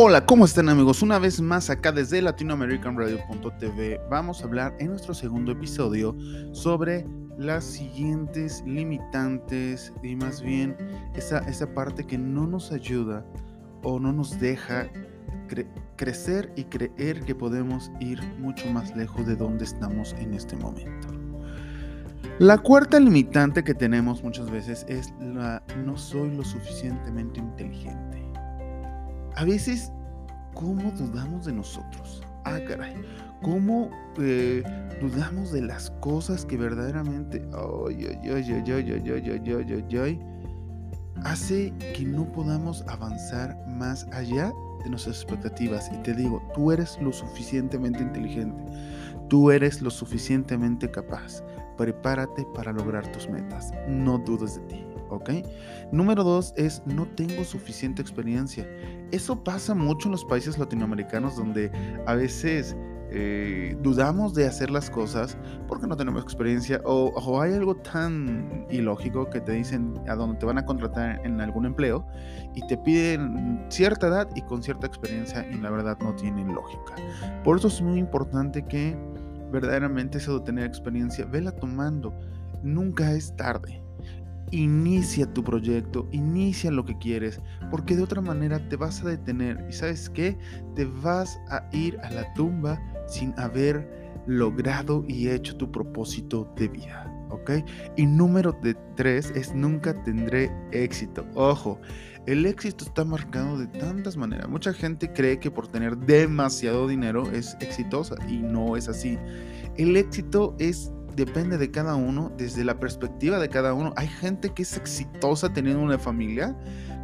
Hola, ¿cómo están amigos? Una vez más acá desde latinoamericanradio.tv vamos a hablar en nuestro segundo episodio sobre las siguientes limitantes y más bien esa, esa parte que no nos ayuda o no nos deja crecer y creer que podemos ir mucho más lejos de donde estamos en este momento. La cuarta limitante que tenemos muchas veces es la no soy lo suficientemente inteligente. A veces, ¿cómo dudamos de nosotros? Ah, caray. ¿Cómo eh, dudamos de las cosas que verdaderamente ay, ay, ay, ay, ay, ay, ay, ay, ay, hace que no podamos avanzar más allá de nuestras expectativas? Y te digo, tú eres lo suficientemente inteligente. Tú eres lo suficientemente capaz. Prepárate para lograr tus metas. No dudes de ti. ¿Ok? Número dos es no tengo suficiente experiencia. Eso pasa mucho en los países latinoamericanos donde a veces eh, dudamos de hacer las cosas porque no tenemos experiencia o, o, hay algo tan ilógico que te dicen a donde te van a contratar en algún empleo y te piden cierta edad y con cierta experiencia y la verdad no tienen lógica. Por eso es muy importante que verdaderamente eso de tener experiencia, vela tomando. Nunca es tarde. Inicia tu proyecto, inicia lo que quieres, porque de otra manera te vas a detener y sabes qué, te vas a ir a la tumba sin haber logrado y hecho tu propósito de vida. ¿Ok? Y número de tres es nunca tendré éxito. Ojo, el éxito está marcado de tantas maneras. Mucha gente cree que por tener demasiado dinero es exitosa y no es así. El éxito es depende de cada uno, desde la perspectiva de cada uno. Hay gente que es exitosa teniendo una familia,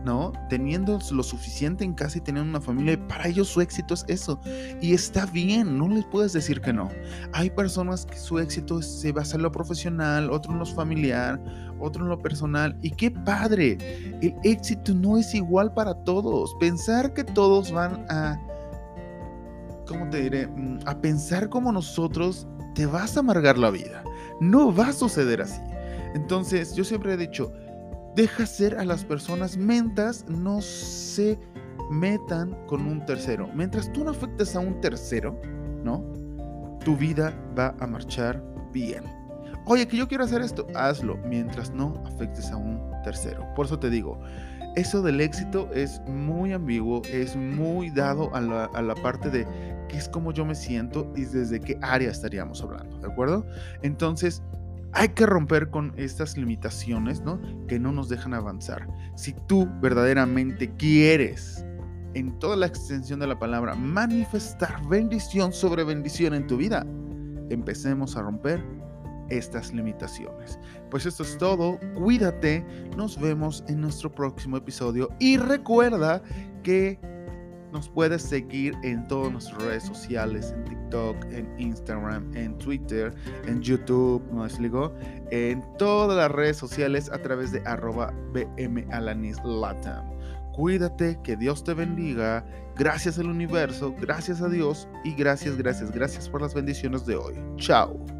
¿no? Teniendo lo suficiente en casa y teniendo una familia, y para ellos su éxito es eso. Y está bien, no les puedes decir que no. Hay personas que su éxito se basa en lo profesional, otro en lo familiar, otro en lo personal. Y qué padre, el éxito no es igual para todos. Pensar que todos van a... ¿Cómo te diré? Mm, a pensar como nosotros te vas a amargar la vida. No va a suceder así. Entonces, yo siempre he dicho, deja ser a las personas mentas, no se metan con un tercero. Mientras tú no afectes a un tercero, ¿no? Tu vida va a marchar bien. Oye, que yo quiero hacer esto, hazlo mientras no afectes a un tercero. Por eso te digo, eso del éxito es muy ambiguo, es muy dado a la, a la parte de qué es como yo me siento y desde qué área estaríamos hablando, ¿de acuerdo? Entonces, hay que romper con estas limitaciones, ¿no? Que no nos dejan avanzar. Si tú verdaderamente quieres, en toda la extensión de la palabra, manifestar bendición sobre bendición en tu vida, empecemos a romper estas limitaciones. Pues esto es todo, cuídate, nos vemos en nuestro próximo episodio y recuerda que nos puedes seguir en todas nuestras redes sociales, en TikTok, en Instagram, en Twitter, en YouTube, ¿no explico? En todas las redes sociales a través de arroba bmalanis.latam. Cuídate, que Dios te bendiga. Gracias al universo, gracias a Dios y gracias, gracias, gracias por las bendiciones de hoy. Chao.